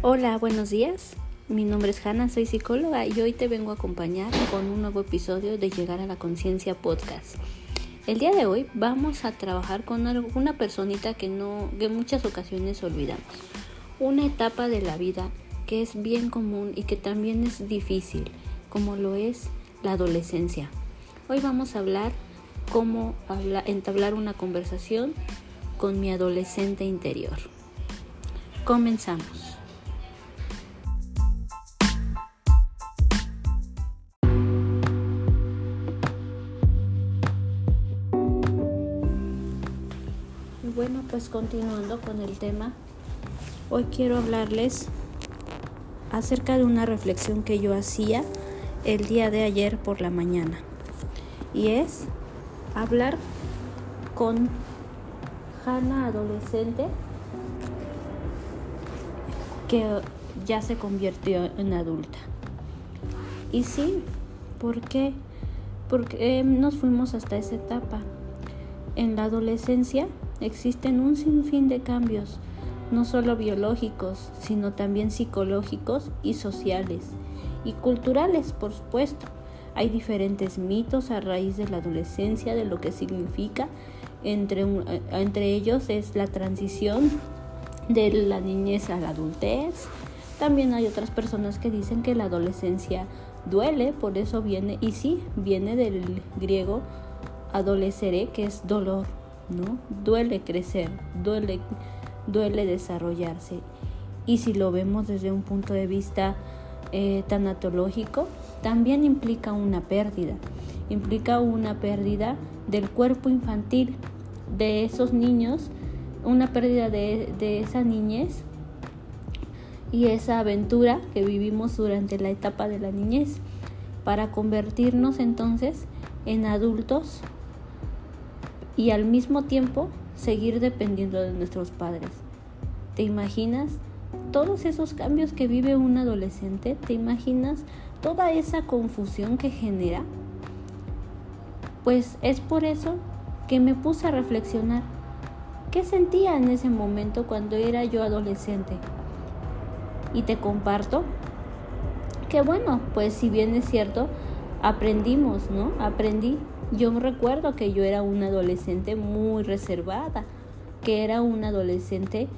Hola, buenos días. Mi nombre es Hanna, soy psicóloga y hoy te vengo a acompañar con un nuevo episodio de Llegar a la Conciencia Podcast. El día de hoy vamos a trabajar con una personita que no que muchas ocasiones olvidamos. Una etapa de la vida que es bien común y que también es difícil, como lo es la adolescencia. Hoy vamos a hablar cómo entablar una conversación con mi adolescente interior. Comenzamos. Bueno, pues continuando con el tema, hoy quiero hablarles acerca de una reflexión que yo hacía el día de ayer por la mañana. Y es hablar con Hanna adolescente que ya se convirtió en adulta. Y sí, ¿por qué? Porque nos fuimos hasta esa etapa. En la adolescencia existen un sinfín de cambios, no solo biológicos, sino también psicológicos y sociales, y culturales, por supuesto. Hay diferentes mitos a raíz de la adolescencia, de lo que significa. Entre, eh, entre ellos es la transición de la niñez a la adultez. También hay otras personas que dicen que la adolescencia duele, por eso viene, y sí, viene del griego adolecere, que es dolor, ¿no? Duele crecer, duele, duele desarrollarse. Y si lo vemos desde un punto de vista eh, tanatológico, también implica una pérdida. Implica una pérdida del cuerpo infantil de esos niños, una pérdida de, de esa niñez y esa aventura que vivimos durante la etapa de la niñez para convertirnos entonces en adultos y al mismo tiempo seguir dependiendo de nuestros padres. ¿Te imaginas todos esos cambios que vive un adolescente? ¿Te imaginas toda esa confusión que genera? Pues es por eso que me puse a reflexionar. ¿Qué sentía en ese momento cuando era yo adolescente? Y te comparto que bueno, pues si bien es cierto, aprendimos, ¿no? Aprendí yo recuerdo que yo era una adolescente muy reservada, que era una adolescente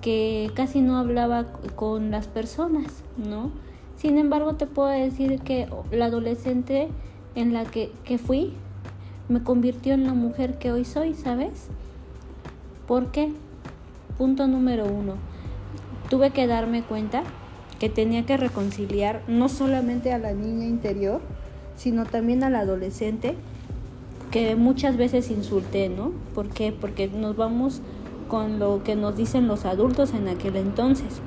que casi no hablaba con las personas, ¿no? Sin embargo, te puedo decir que la adolescente en la que, que fui me convirtió en la mujer que hoy soy, ¿sabes? ¿Por qué? Punto número uno. Tuve que darme cuenta que tenía que reconciliar no solamente a la niña interior, sino también a la adolescente que muchas veces insulté, ¿no? ¿Por qué? Porque nos vamos con lo que nos dicen los adultos en aquel entonces.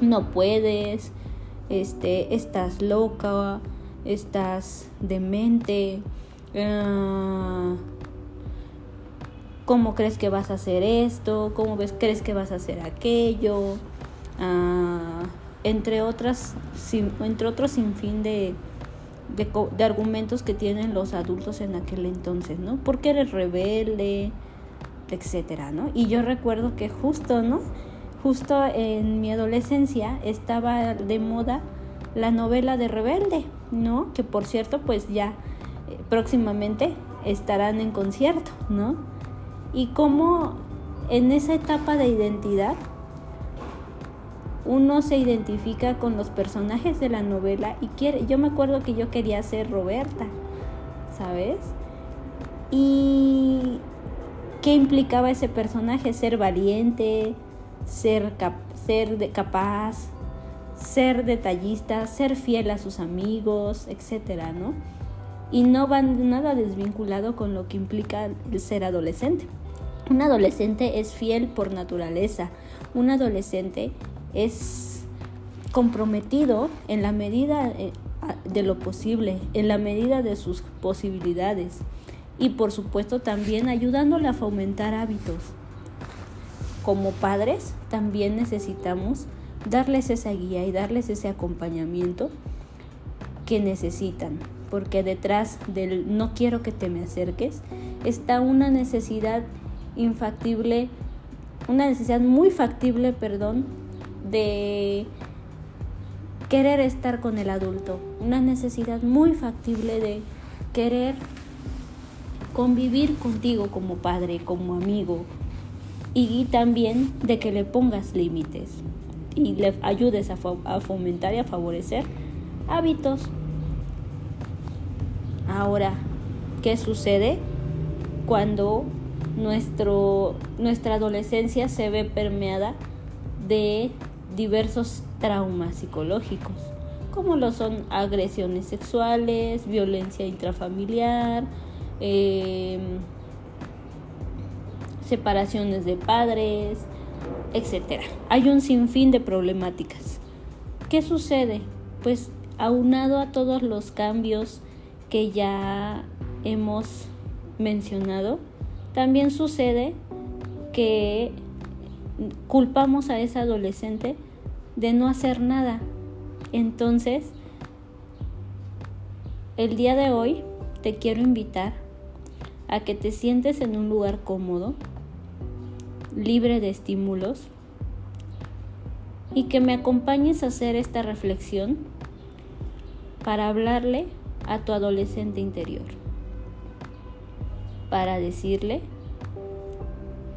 No puedes, este, estás loca, estás demente, uh, ¿cómo crees que vas a hacer esto? ¿Cómo ves, crees que vas a hacer aquello? Uh, entre otras, sin, entre otros sinfín de, de, argumentos que tienen los adultos en aquel entonces, ¿no? Porque eres rebelde, etcétera, ¿no? Y yo recuerdo que justo, ¿no? Justo en mi adolescencia estaba de moda la novela de Rebelde, ¿no? Que por cierto, pues ya eh, próximamente estarán en concierto, ¿no? Y cómo en esa etapa de identidad uno se identifica con los personajes de la novela y quiere, yo me acuerdo que yo quería ser Roberta, ¿sabes? Y qué implicaba ese personaje, ser valiente, ser, ser capaz, ser detallista, ser fiel a sus amigos, etcétera, ¿no? Y no van nada desvinculado con lo que implica el ser adolescente. Un adolescente es fiel por naturaleza. Un adolescente es comprometido en la medida eh, de lo posible, en la medida de sus posibilidades y por supuesto también ayudándole a fomentar hábitos. Como padres también necesitamos darles esa guía y darles ese acompañamiento que necesitan, porque detrás del no quiero que te me acerques está una necesidad infactible, una necesidad muy factible, perdón, de querer estar con el adulto, una necesidad muy factible de querer convivir contigo como padre, como amigo y también de que le pongas límites y le ayudes a, fomentar y a favorecer hábitos. Ahora, ¿qué sucede cuando nuestro, nuestra adolescencia se ve permeada de diversos traumas psicológicos, como lo son agresiones sexuales, violencia intrafamiliar, em, separaciones de padres, etc. Hay un sinfín de problemáticas. ¿Qué sucede? Pues aunado a todos los cambios que ya hemos mencionado, también sucede que culpamos a ese adolescente de no hacer nada. Entonces, el día de hoy te quiero invitar a que te sientes en un lugar cómodo, libre de estímulos, y que me acompañes a hacer esta reflexión para hablarle a tu adolescente interior, para decirle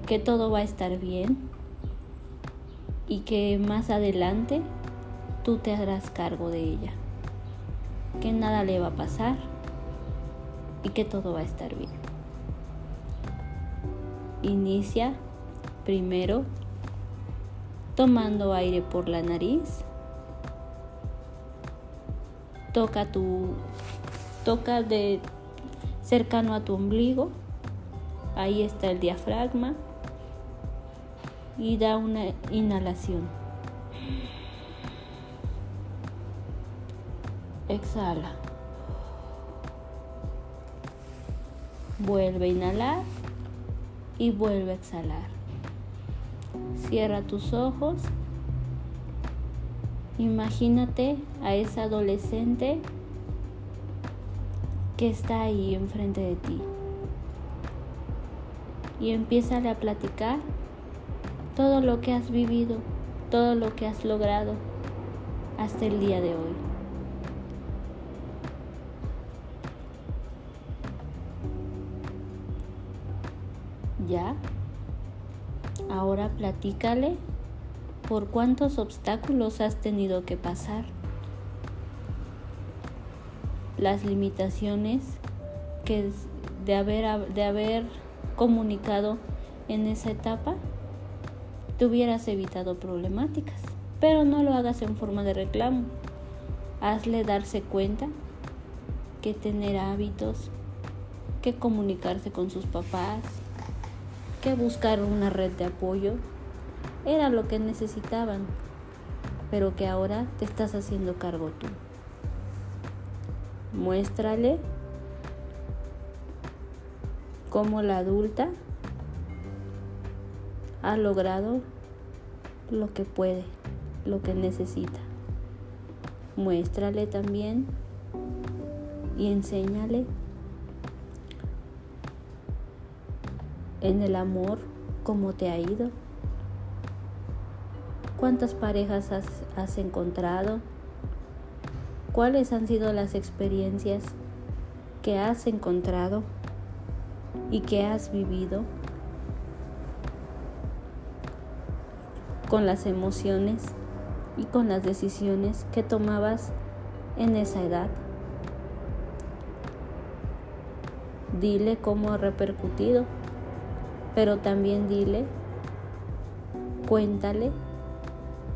que todo va a estar bien, y que más adelante tú te harás cargo de ella, que nada le va a pasar y que todo va a estar bien. Inicia primero tomando aire por la nariz. Toca tu toca de cercano a tu ombligo. Ahí está el diafragma y da una inhalación. Exhala. Vuelve a inhalar y vuelve a exhalar. Cierra tus ojos. Imagínate a esa adolescente que está ahí enfrente de ti. Y empieza a platicar todo lo que has vivido, todo lo que has logrado hasta el día de hoy. ¿Ya? Ahora platícale por cuántos obstáculos has tenido que pasar. Las limitaciones que de haber, de haber comunicado en esa etapa te hubieras evitado problemáticas. Pero no lo hagas en forma de reclamo. Hazle darse cuenta que tener hábitos, que comunicarse con sus papás, que buscar una red de apoyo era lo que necesitaban, pero que ahora te estás haciendo cargo tú. Muéstrale cómo la adulta ha logrado lo que puede, lo que necesita. Muéstrale también y enséñale en el amor cómo te ha ido, cuántas parejas has, has encontrado, cuáles han sido las experiencias que has encontrado y que has vivido con las emociones y con las decisiones que tomabas en esa edad. Dile cómo ha repercutido, pero también dile, cuéntale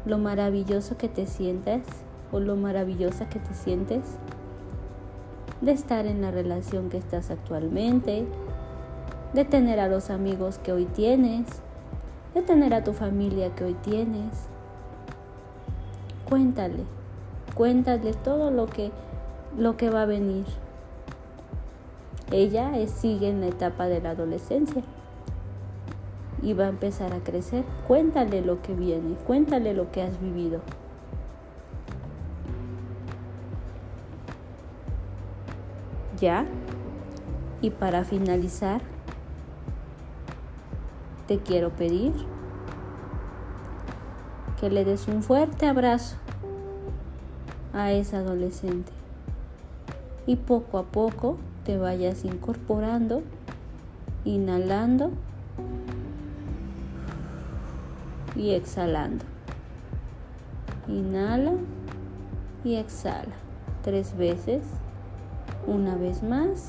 lo maravilloso que te sientes o lo maravillosa que te sientes de estar en la relación que estás actualmente, de tener a los amigos que hoy tienes, de tener a tu familia que hoy tienes. Cuéntale, cuéntale todo lo que, lo que va a venir. Ella sigue en la etapa de la adolescencia y va a empezar a crecer. Cuéntale lo que viene, cuéntale lo que has vivido. ¿Ya? Y para finalizar, te quiero pedir que le des un fuerte abrazo a esa adolescente y poco a poco te vayas incorporando, inhalando y exhalando. Inhala y exhala tres veces. Una vez más.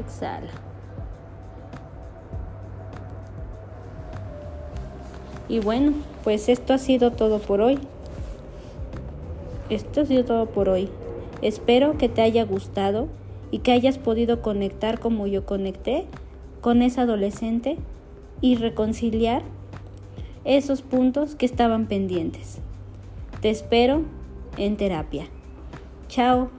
Exhala. Y bueno, pues esto ha sido todo por hoy. Esto ha sido todo por hoy. Espero que te haya gustado y que hayas podido conectar como yo conecté con esa adolescente y reconciliar esos puntos que estaban pendientes. Te espero en terapia. Chao.